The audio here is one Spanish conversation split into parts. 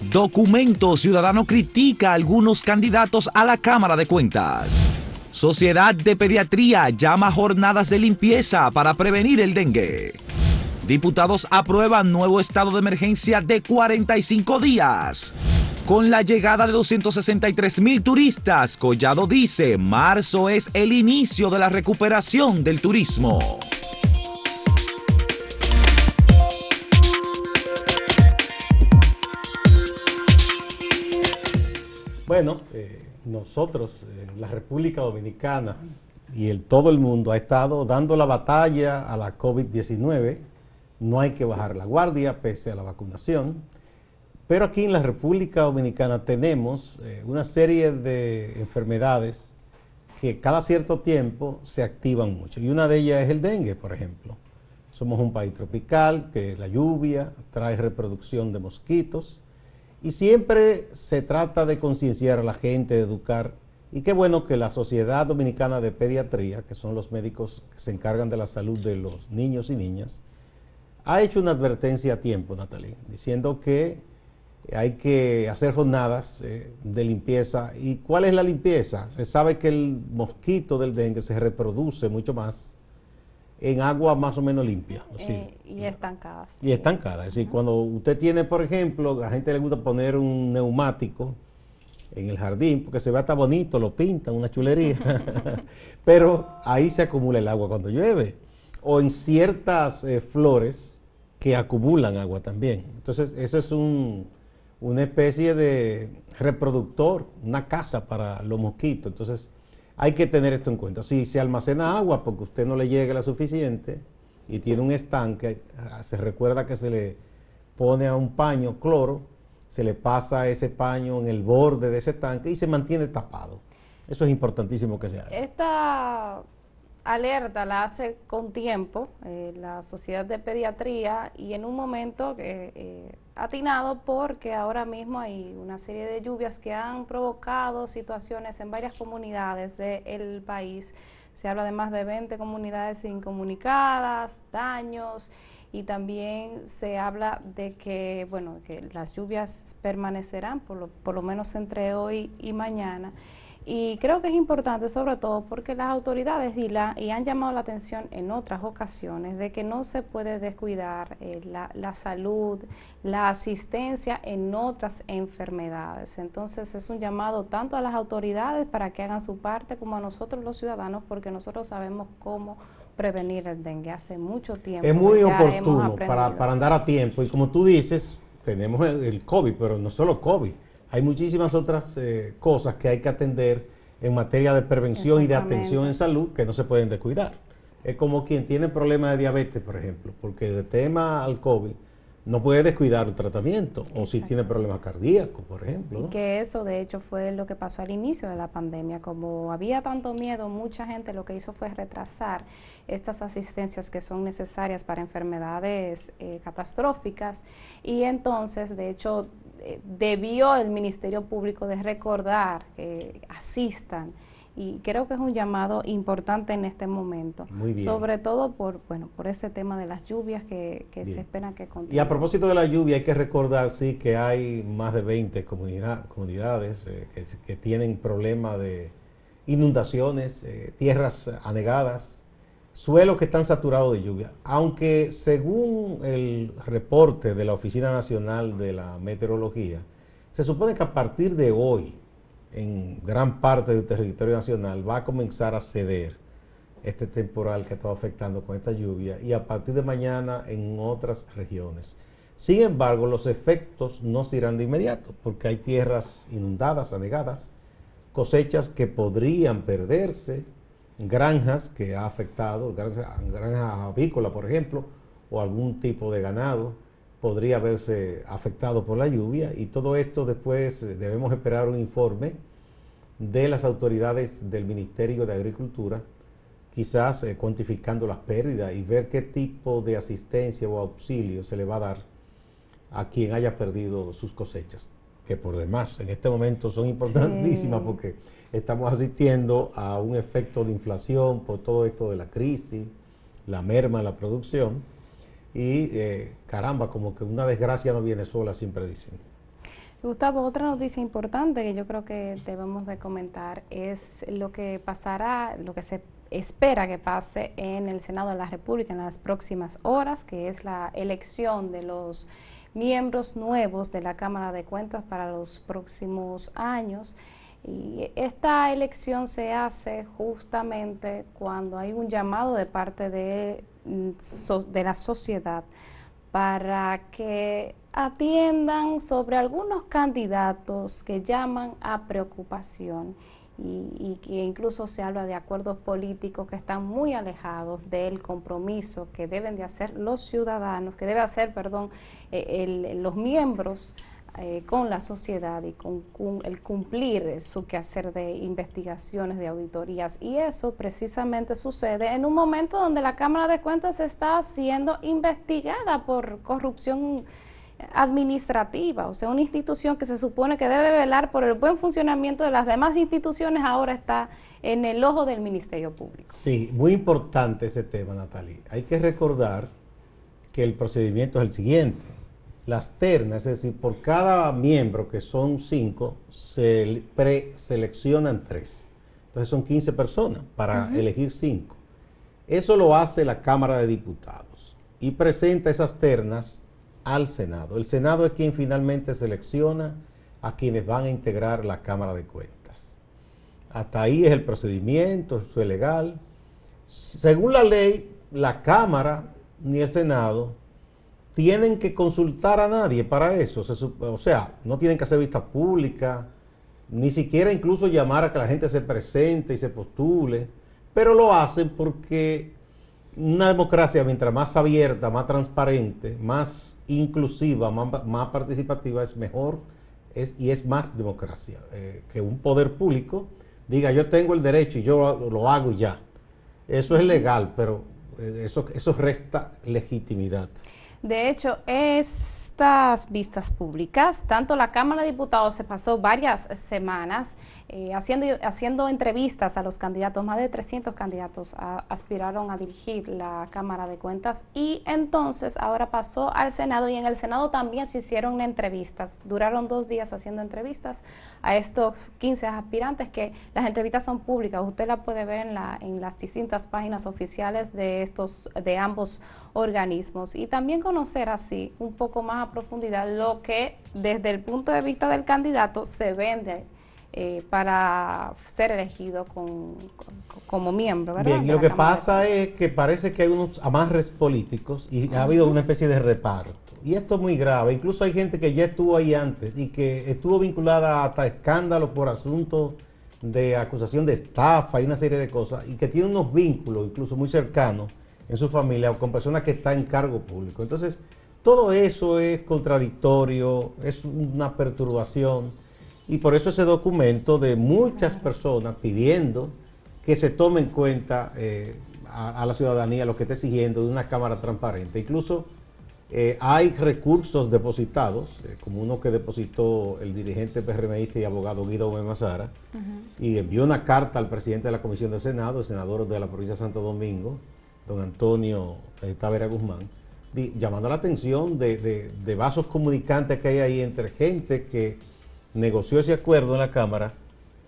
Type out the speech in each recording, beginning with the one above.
Documento Ciudadano critica a algunos candidatos a la Cámara de Cuentas. Sociedad de Pediatría llama jornadas de limpieza para prevenir el dengue. Diputados aprueban nuevo estado de emergencia de 45 días. Con la llegada de 263 mil turistas, Collado dice, marzo es el inicio de la recuperación del turismo. Bueno, eh, nosotros en la República Dominicana y el, todo el mundo ha estado dando la batalla a la COVID-19. No hay que bajar la guardia pese a la vacunación. Pero aquí en la República Dominicana tenemos eh, una serie de enfermedades que cada cierto tiempo se activan mucho. Y una de ellas es el dengue, por ejemplo. Somos un país tropical, que la lluvia trae reproducción de mosquitos y siempre se trata de concienciar a la gente, de educar. Y qué bueno que la Sociedad Dominicana de Pediatría, que son los médicos que se encargan de la salud de los niños y niñas, ha hecho una advertencia a tiempo, Natalie, diciendo que hay que hacer jornadas eh, de limpieza. ¿Y cuál es la limpieza? Se sabe que el mosquito del dengue se reproduce mucho más en agua más o menos limpia. Eh, y estancadas. Y estancadas. Es decir, cuando usted tiene, por ejemplo, a la gente le gusta poner un neumático en el jardín, porque se ve hasta bonito, lo pintan, una chulería, pero ahí se acumula el agua cuando llueve. O en ciertas eh, flores que acumulan agua también. Entonces, eso es un, una especie de reproductor, una casa para los mosquitos. Entonces, hay que tener esto en cuenta. Si se almacena agua porque usted no le llega la suficiente y tiene un estanque, ah, se recuerda que se le pone a un paño cloro, se le pasa ese paño en el borde de ese tanque y se mantiene tapado. Eso es importantísimo que se haga. Esta alerta la hace con tiempo eh, la Sociedad de Pediatría y en un momento que... Eh, atinado porque ahora mismo hay una serie de lluvias que han provocado situaciones en varias comunidades del país. Se habla de más de 20 comunidades incomunicadas, daños y también se habla de que, bueno, que las lluvias permanecerán por lo, por lo menos entre hoy y mañana y creo que es importante sobre todo porque las autoridades y, la, y han llamado la atención en otras ocasiones de que no se puede descuidar eh, la, la, salud, la asistencia en otras enfermedades. Entonces es un llamado tanto a las autoridades para que hagan su parte como a nosotros los ciudadanos porque nosotros sabemos cómo prevenir el dengue hace mucho tiempo. Es muy oportuno para, para, andar a tiempo y como tú dices, tenemos el, el COVID, pero no solo COVID hay muchísimas otras eh, cosas que hay que atender en materia de prevención y de atención en salud que no se pueden descuidar. Es como quien tiene problemas de diabetes, por ejemplo, porque de tema al COVID no puede descuidar el tratamiento o si tiene problemas cardíacos, por ejemplo. Que eso de hecho fue lo que pasó al inicio de la pandemia. Como había tanto miedo, mucha gente lo que hizo fue retrasar estas asistencias que son necesarias para enfermedades eh, catastróficas y entonces de hecho eh, debió el Ministerio Público de recordar que asistan. Y creo que es un llamado importante en este momento, sobre todo por bueno por ese tema de las lluvias que, se esperan que continúen. Y a propósito de la lluvia, hay que recordar sí que hay más de 20 comunidades eh, que, tienen problemas de inundaciones, eh, tierras anegadas, suelos que están saturados de lluvia, aunque según el reporte de la Oficina Nacional de la Meteorología, se supone que a partir de hoy, en gran parte del territorio nacional, va a comenzar a ceder este temporal que está afectando con esta lluvia y a partir de mañana en otras regiones. Sin embargo, los efectos no se irán de inmediato porque hay tierras inundadas, anegadas, cosechas que podrían perderse, granjas que ha afectado, granjas, avícolas, por ejemplo, o algún tipo de ganado podría verse afectado por la lluvia. Y todo esto después eh, debemos esperar un informe de las autoridades del Ministerio de Agricultura, quizás eh, cuantificando las pérdidas y ver qué tipo de asistencia o auxilio se le va a dar a quien haya perdido sus cosechas, que por demás en este momento son importantísimas porque estamos asistiendo a un efecto de inflación por todo esto de la crisis, la merma en la producción y eh, caramba, como que una desgracia no viene sola, siempre dicen. Gustavo, otra noticia importante que yo creo que debemos de comentar es lo que pasará, lo que se espera que pase en el Senado de la República en las próximas horas, que es la elección de los miembros nuevos de la Cámara de Cuentas para los próximos años. Y esta elección se hace justamente cuando hay un llamado de parte de, mm, de la sociedad para que atiendan sobre algunos candidatos que llaman a preocupación. Y, que incluso se habla de acuerdos políticos que están muy alejados del compromiso que deben de hacer los ciudadanos, que debe hacer, perdón, eh, los miembros eh, con la sociedad y con, el cumplir su quehacer de investigaciones, de auditorías. Y eso precisamente sucede en un momento donde la Cámara de Cuentas está siendo investigada por corrupción administrativa, o sea, una institución que se supone que debe velar por el buen funcionamiento de las demás instituciones, ahora está en el ojo del Ministerio Público. Sí, muy importante ese tema, Natalie. Hay que recordar que el procedimiento es el siguiente. Las ternas, es decir, por cada miembro, que son cinco, se preseleccionan tres. Entonces son 15 personas para elegir cinco. Eso lo hace la Cámara de Diputados y presenta esas ternas al Senado. El Senado es quien finalmente selecciona a quienes van a integrar la Cámara de Cuentas. Hasta ahí es el procedimiento, es legal. Según la ley, la Cámara ni el Senado tienen que consultar a nadie para eso. o sea, no tienen que hacer vista pública, ni siquiera incluso llamar a que la gente se presente y se postule, pero lo hacen porque una democracia mientras más abierta, más transparente, más inclusiva, más, participativa, es mejor y es más democracia. Eh, que un poder público diga yo tengo el derecho y yo lo, hago ya. Eso es legal, pero eh, eso resta legitimidad. De hecho, estas vistas públicas, tanto la Cámara de Diputados se pasó varias semanas eh, haciendo, haciendo entrevistas a los candidatos, más de 300 candidatos aspiraron a dirigir la Cámara de Cuentas y entonces ahora pasó al Senado y en el Senado también se hicieron entrevistas, duraron dos días haciendo entrevistas a estos 15 aspirantes que las entrevistas son públicas, usted la puede ver en, la, en las distintas páginas oficiales de, estos, de ambos organismos. Y también conocer así un poco más profundidad lo que desde el punto de vista del candidato se vende eh, para ser elegido como miembro. Bien, lo que pasa es que parece que hay unos amarres políticos y ha habido una especie de reparto. Y esto es muy grave. Incluso hay gente que ya estuvo ahí antes y que estuvo vinculada hasta escándalos por asuntos de acusación de estafa y una serie de cosas y que tiene unos vínculos incluso muy cercanos en su familia o con personas que están en cargo público. Entonces, todo eso es contradictorio, es una perturbación. Y por eso ese documento de muchas personas pidiendo que se tome en cuenta eh, a, la ciudadanía lo que está exigiendo de una Cámara transparente. Incluso eh, hay recursos depositados, eh, como uno que depositó el dirigente PRMista y abogado Guido Memazara, y envió una carta al presidente de la Comisión del Senado, el senador de la provincia de Santo Domingo, don Antonio Tavera Guzmán, llamando la atención de, de vasos comunicantes que hay ahí entre gente que negoció ese acuerdo en la Cámara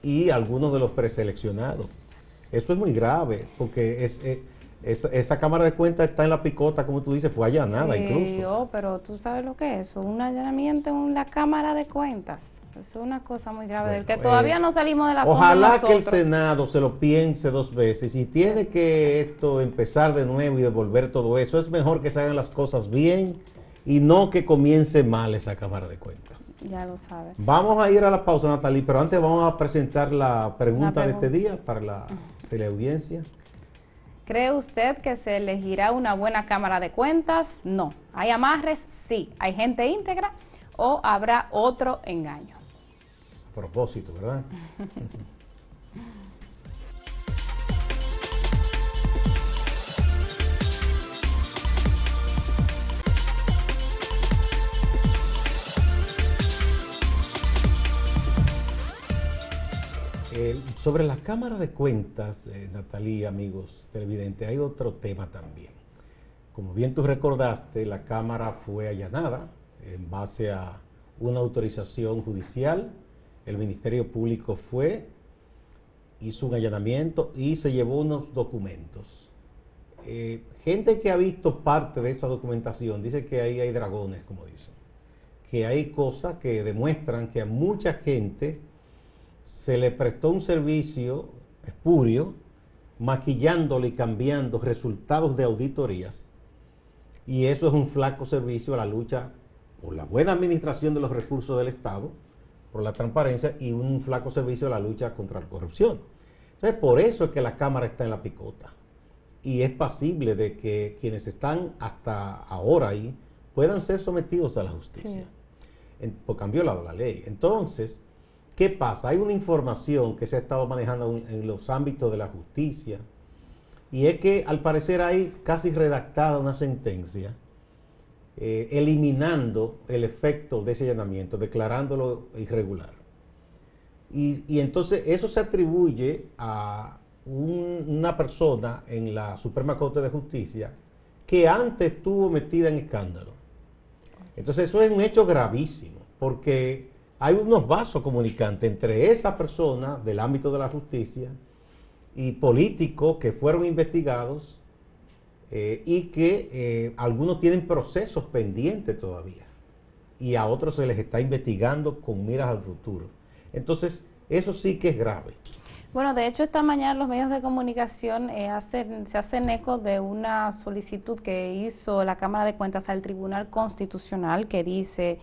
y algunos de los preseleccionados. Eso es muy grave, porque es, eh, esa Cámara de Cuentas está en la picota, como tú dices, fue allanada sí, incluso. pero tú sabes lo que es, un allanamiento en la Cámara de Cuentas. Es una cosa muy grave, del que todavía no salimos de la Ojalá que el Senado se lo piense dos veces. y tiene que esto empezar de nuevo y devolver todo eso, es mejor que se hagan las cosas bien y no que comience mal esa Cámara de Cuentas. Ya lo sabe. Vamos a ir a la pausa, Natalie, pero antes vamos a presentar la pregunta, de este día para la teleaudiencia. ¿Cree usted que se elegirá una buena Cámara de Cuentas? No. ¿Hay amarres? Sí. ¿Hay gente íntegra? ¿O habrá otro engaño? A propósito, ¿verdad? sobre la Cámara de Cuentas, eh, Natalia, amigos televidentes, hay otro tema también. Como bien tú recordaste, la Cámara fue allanada en base a una autorización judicial, el Ministerio Público fue, hizo un allanamiento y se llevó unos documentos. Eh, gente que ha visto parte de esa documentación dice que ahí hay dragones, como dicen, que hay cosas que demuestran que a mucha gente se le prestó un servicio espurio, maquillándole y cambiando resultados de auditorías, y eso es un flaco servicio a la lucha por la buena administración de los recursos del Estado, por la transparencia y un flaco servicio a la lucha contra la corrupción. Entonces, por eso es que la Cámara está en la picota y es pasible de que quienes están hasta ahora ahí puedan ser sometidos a la justicia por cambio de la ley. Entonces, ¿qué pasa? Hay una información que se ha estado manejando en los ámbitos de la justicia y es que al parecer hay casi redactada una sentencia eh, eliminando el efecto de ese allanamiento, declarándolo irregular. Y, entonces eso se atribuye a una persona en la Suprema Corte de Justicia que antes estuvo metida en escándalo. Entonces eso es un hecho gravísimo, porque hay unos vasos comunicantes entre esa persona del ámbito de la justicia y políticos que fueron investigados eh, y que eh, algunos tienen procesos pendientes todavía y a otros se les está investigando con miras al futuro. Entonces, eso sí que es grave. Bueno, de hecho esta mañana los medios de comunicación eh, hacen, se hacen eco de una solicitud que hizo la Cámara de Cuentas al Tribunal Constitucional que dice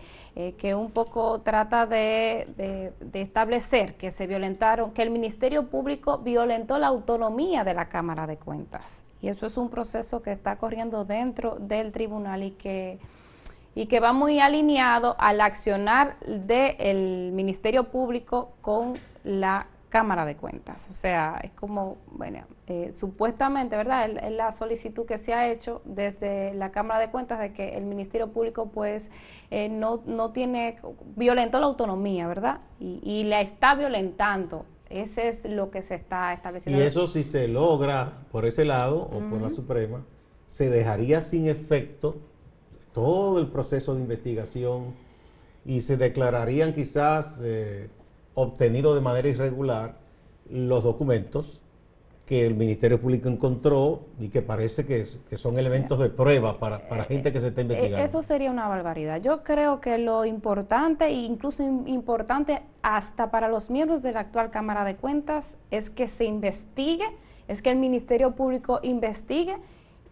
que un poco trata de, de, establecer que se violentaron, que el Ministerio Público violentó la autonomía de la Cámara de Cuentas. Y eso es un proceso que está corriendo dentro del tribunal y que, y que va muy alineado al accionar del Ministerio Público con la Cámara de Cuentas. O sea, es como, bueno, eh, supuestamente, ¿verdad? Es la solicitud que se ha hecho desde la Cámara de Cuentas de que el Ministerio Público, pues, eh, no, no tiene, violentó la autonomía, ¿verdad? Y, y la está violentando ese es lo que se está estableciendo. Y eso si se logra por ese lado o por la Suprema, se dejaría sin efecto todo el proceso de investigación y se declararían quizás eh, obtenidos de manera irregular los documentos que el Ministerio Público encontró y que parece que, son elementos de prueba para, para, gente que se está eh, investigando. Eso sería una barbaridad. Yo creo que lo importante, e incluso importante hasta para los miembros de la actual Cámara de Cuentas, es que se investigue, es que el Ministerio Público investigue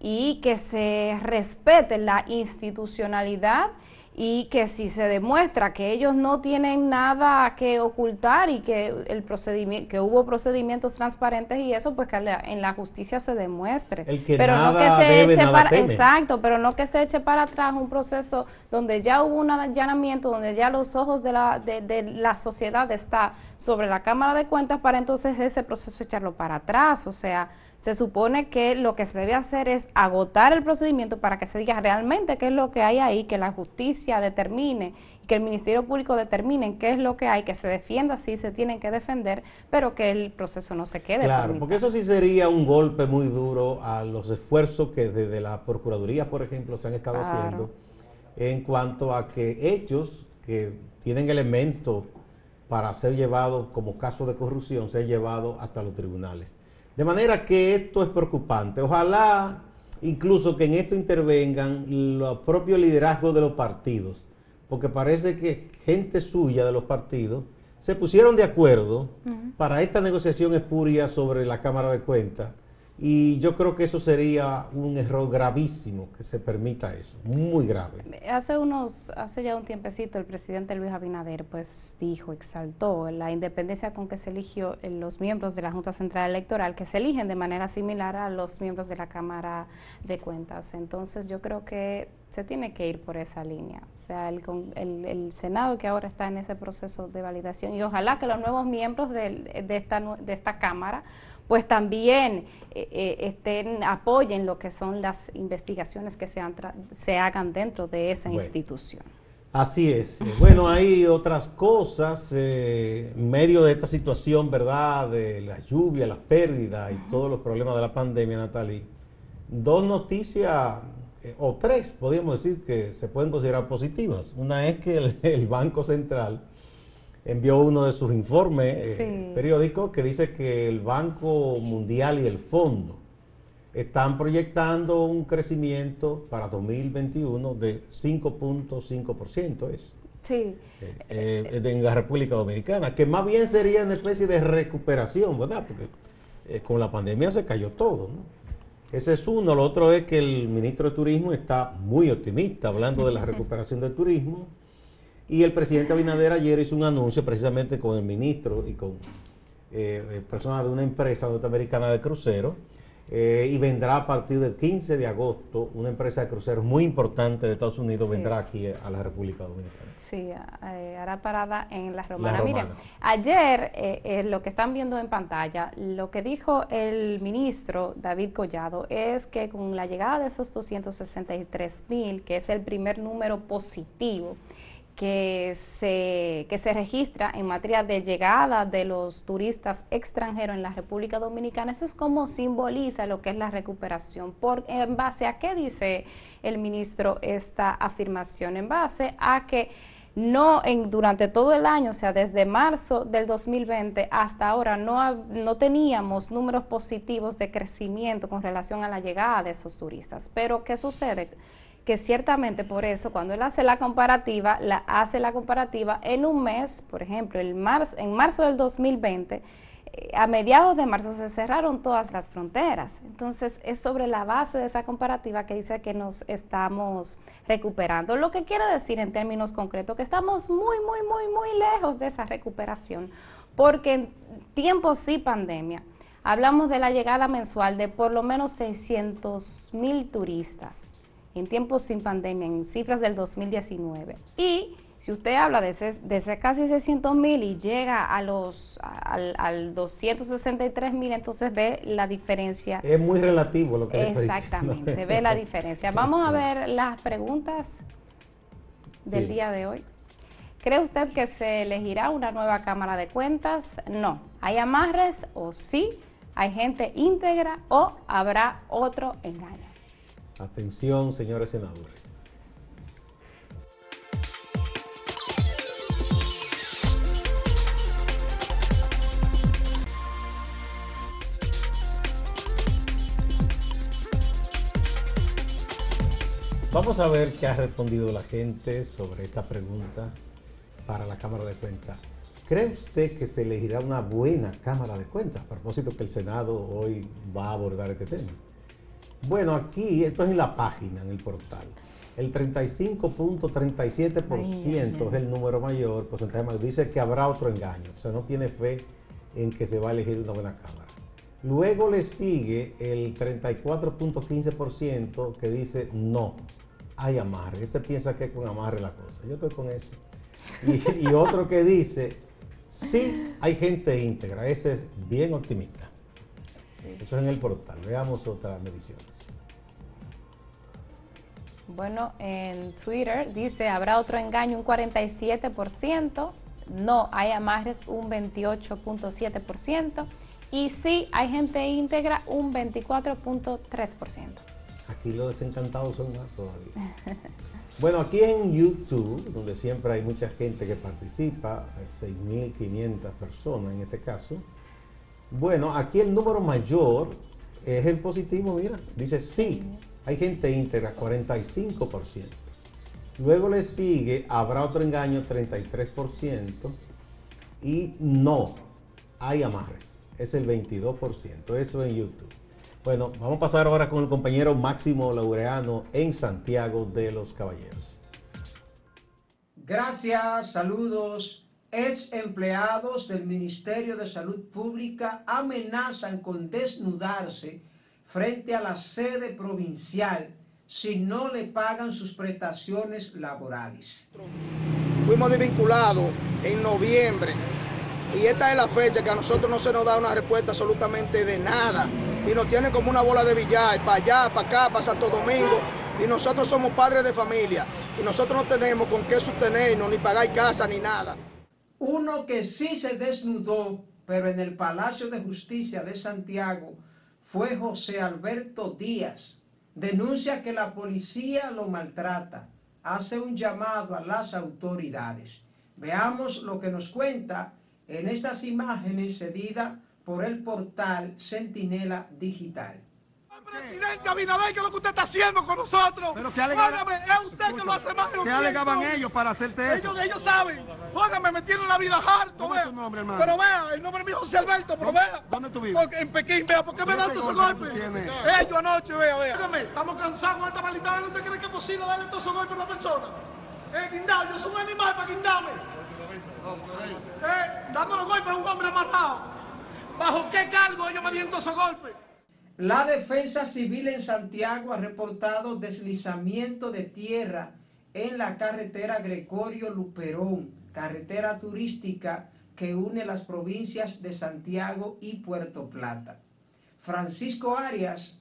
y que se respete la institucionalidad y que si se demuestra que ellos no tienen nada que ocultar y que el procedimiento que hubo procedimientos transparentes y eso pues que en la justicia se demuestre. Pero no que se eche para exacto pero no que se eche para atrás un proceso donde ya hubo un allanamiento donde ya los ojos de la de, de la sociedad está sobre la cámara de cuentas para entonces ese proceso echarlo para atrás. O sea se supone que lo que se debe hacer es agotar el procedimiento para que se diga realmente qué es lo que hay ahí, que la justicia determine que el Ministerio Público determine qué es lo que hay, que se defienda si se tienen que defender, pero que el proceso no se quede. Claro, porque eso sí sería un golpe muy duro a los esfuerzos que desde la Procuraduría, por ejemplo, se han estado haciendo en cuanto a que hechos que tienen elementos para ser llevados como caso de corrupción, se han llevado hasta los tribunales. De manera que esto es preocupante. Ojalá incluso que en esto intervengan los propios liderazgos de los partidos, porque parece que gente suya de los partidos se pusieron de acuerdo para esta negociación espuria sobre la Cámara de Cuentas y yo creo que eso sería un error gravísimo que se permita eso, muy grave. Hace unos, hace ya un tiempecito el presidente Luis Abinader pues dijo, exaltó la independencia con que se eligió los miembros de la Junta Central Electoral, que se eligen de manera similar a los miembros de la Cámara de Cuentas. Entonces yo creo que se tiene que ir por esa línea. O sea, el, el, el Senado que ahora está en ese proceso de validación y ojalá que los nuevos miembros de, de, esta, de esta Cámara pues también eh, eh, estén, apoyen lo que son las investigaciones que se, se hagan dentro de esa institución. Así es. Eh, bueno, hay otras cosas en medio de esta situación, ¿verdad? De la lluvia, las pérdidas y todos los problemas de la pandemia, Natalie. Dos noticias o tres, podríamos decir que se pueden considerar positivas. Una es que el, Banco Central envió uno de sus informes eh, periódicos que dice que el Banco Mundial y el Fondo están proyectando un crecimiento para 2021 de 5.5%. Es. Sí. Eh, en la República Dominicana, que más bien sería una especie de recuperación, ¿verdad? Porque con la pandemia se cayó todo, ¿no? Ese es uno. Lo otro es que el ministro de Turismo está muy optimista hablando de la recuperación del turismo. Y el presidente Abinader ayer hizo un anuncio precisamente con el ministro y con eh, eh, personas de una empresa norteamericana de cruceros eh, y vendrá a partir del 15 de agosto una empresa de cruceros muy importante de Estados Unidos, vendrá aquí a la República Dominicana. Sí, eh, hará parada en la Romana. Miren, ayer eh, lo que están viendo en pantalla, lo que dijo el ministro David Collado es que con la llegada de esos 263 mil, que es el primer número positivo, que se, que se registra en materia de llegada de los turistas extranjeros en la República Dominicana, eso es como simboliza lo que es la recuperación. Por, ¿En base a qué dice el ministro esta afirmación? En base a que no en, durante todo el año, o sea, desde marzo del 2020 hasta ahora, no, no teníamos números positivos de crecimiento con relación a la llegada de esos turistas. Pero, ¿qué sucede? Que ciertamente por eso cuando él hace la comparativa, la hace la comparativa en un mes, por ejemplo, en marzo, en marzo del 2020, eh, a mediados de marzo se cerraron todas las fronteras. Entonces es sobre la base de esa comparativa que dice que nos estamos recuperando. Lo que quiere decir en términos concretos que estamos muy, muy, muy, muy lejos de esa recuperación, porque en tiempos sí pandemia, hablamos de la llegada mensual de por lo menos 600 mil turistas en tiempos sin pandemia, en cifras del 2019. Y si usted habla de ese, casi 600 mil y llega a los al, 263 mil, entonces ve la diferencia. Es muy relativo lo que Exactamente, ve la diferencia. Vamos a ver las preguntas del día de hoy. ¿Cree usted que se elegirá una nueva Cámara de Cuentas? No. ¿Hay amarres o sí? ¿Hay gente íntegra o habrá otro engaño? Atención, señores senadores. Vamos a ver qué ha respondido la gente sobre esta pregunta para la Cámara de Cuentas. ¿Cree usted que se elegirá una buena Cámara de Cuentas? A propósito que el Senado hoy va a abordar este tema. Bueno, aquí, esto es en la página, en el portal. El 35.37% es el número mayor, porcentaje mayor. Dice que habrá otro engaño. O sea, no tiene fe en que se va a elegir una buena Cámara. Luego le sigue el 34.15% que dice no, hay amarre. Ese piensa que es con amarre la cosa. Yo estoy con eso. Y, y otro que dice sí, hay gente íntegra. Ese es bien optimista. Eso es en el portal. Veamos otras mediciones. Bueno, en Twitter dice, habrá otro engaño un 47%, no hay amarres un 28.7% y sí hay gente íntegra un 24.3%. Aquí los desencantados son más todavía. bueno, aquí en YouTube, donde siempre hay mucha gente que participa, 6.500 personas en este caso, bueno, aquí el número mayor es el positivo, mira, dice sí, hay gente íntegra, 45%. Luego le sigue, habrá otro engaño, 33%. Y no, hay amarres, es el 22%, eso en YouTube. Bueno, vamos a pasar ahora con el compañero Máximo Laureano en Santiago de los Caballeros. Gracias, saludos ex empleados del Ministerio de Salud Pública amenazan con desnudarse frente a la sede provincial si no le pagan sus prestaciones laborales. Fuimos desvinculados en noviembre y esta es la fecha que a nosotros no se nos da una respuesta absolutamente de nada y nos tienen como una bola de billar, para allá, para acá, para Santo Domingo y nosotros somos padres de familia y nosotros no tenemos con qué sostenernos, ni pagar casa, ni nada. Uno que sí se desnudó, pero en el Palacio de Justicia de Santiago, fue José Alberto Díaz, denuncia que la policía lo maltrata, hace un llamado a las autoridades. Veamos lo que nos cuenta en estas imágenes cedidas por el portal Centinela Digital. Presidente Abinader, ¿qué es lo que usted está haciendo con nosotros? Pero ¿qué alegaban? es usted que lo hace más ¿Qué alegaban ellos para hacerte eso? Ellos, ellos saben. Óigame, me tienen la vida harto, ¿Cómo vea. nombre? Pero vea, el nombre mío es José Alberto, pero vea. ¿Dónde tú vives? Porque en Pekín, vea, ¿por qué me ¿Qué dan todos esos golpe golpes? Ellos anoche, vea, vea. Óigame, estamos cansados con esta maldita. ¿Usted cree que es posible darle todos esos golpes a una persona? Eh, guindado, yo soy un animal para guindarme. Eh, dándole golpes a un hombre amarrado. ¿Bajo qué cargo ellos me dieron todos esos golpes? La Defensa Civil en Santiago ha reportado deslizamiento de tierra en la carretera Gregorio Luperón, carretera turística que une las provincias de Santiago y Puerto Plata. Francisco Arias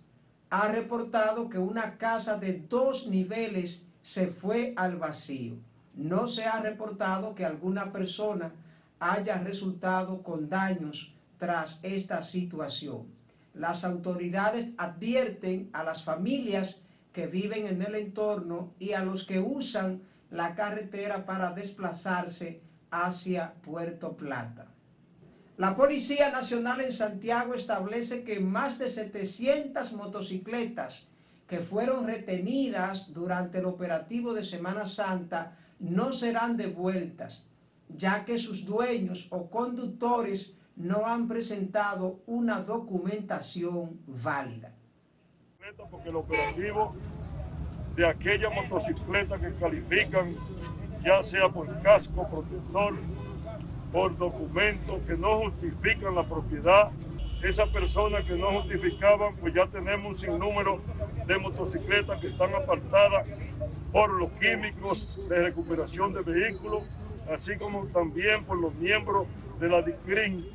ha reportado que una casa de dos niveles se fue al vacío. No se ha reportado que alguna persona haya resultado con daños tras esta situación. Las autoridades advierten a las familias que viven en el entorno y a los que usan la carretera para desplazarse hacia Puerto Plata. La Policía Nacional en Santiago establece que más de 700 motocicletas que fueron retenidas durante el operativo de Semana Santa no serán devueltas, ya que sus dueños o conductores no han presentado una documentación válida. Porque el operativo de aquella motocicleta que califican, ya sea por casco protector, por documentos que no justifican la propiedad, esas personas que no justificaban, pues ya tenemos un sinnúmero de motocicletas que están apartadas por los químicos de recuperación de vehículos, así como también por los miembros de la DICRIN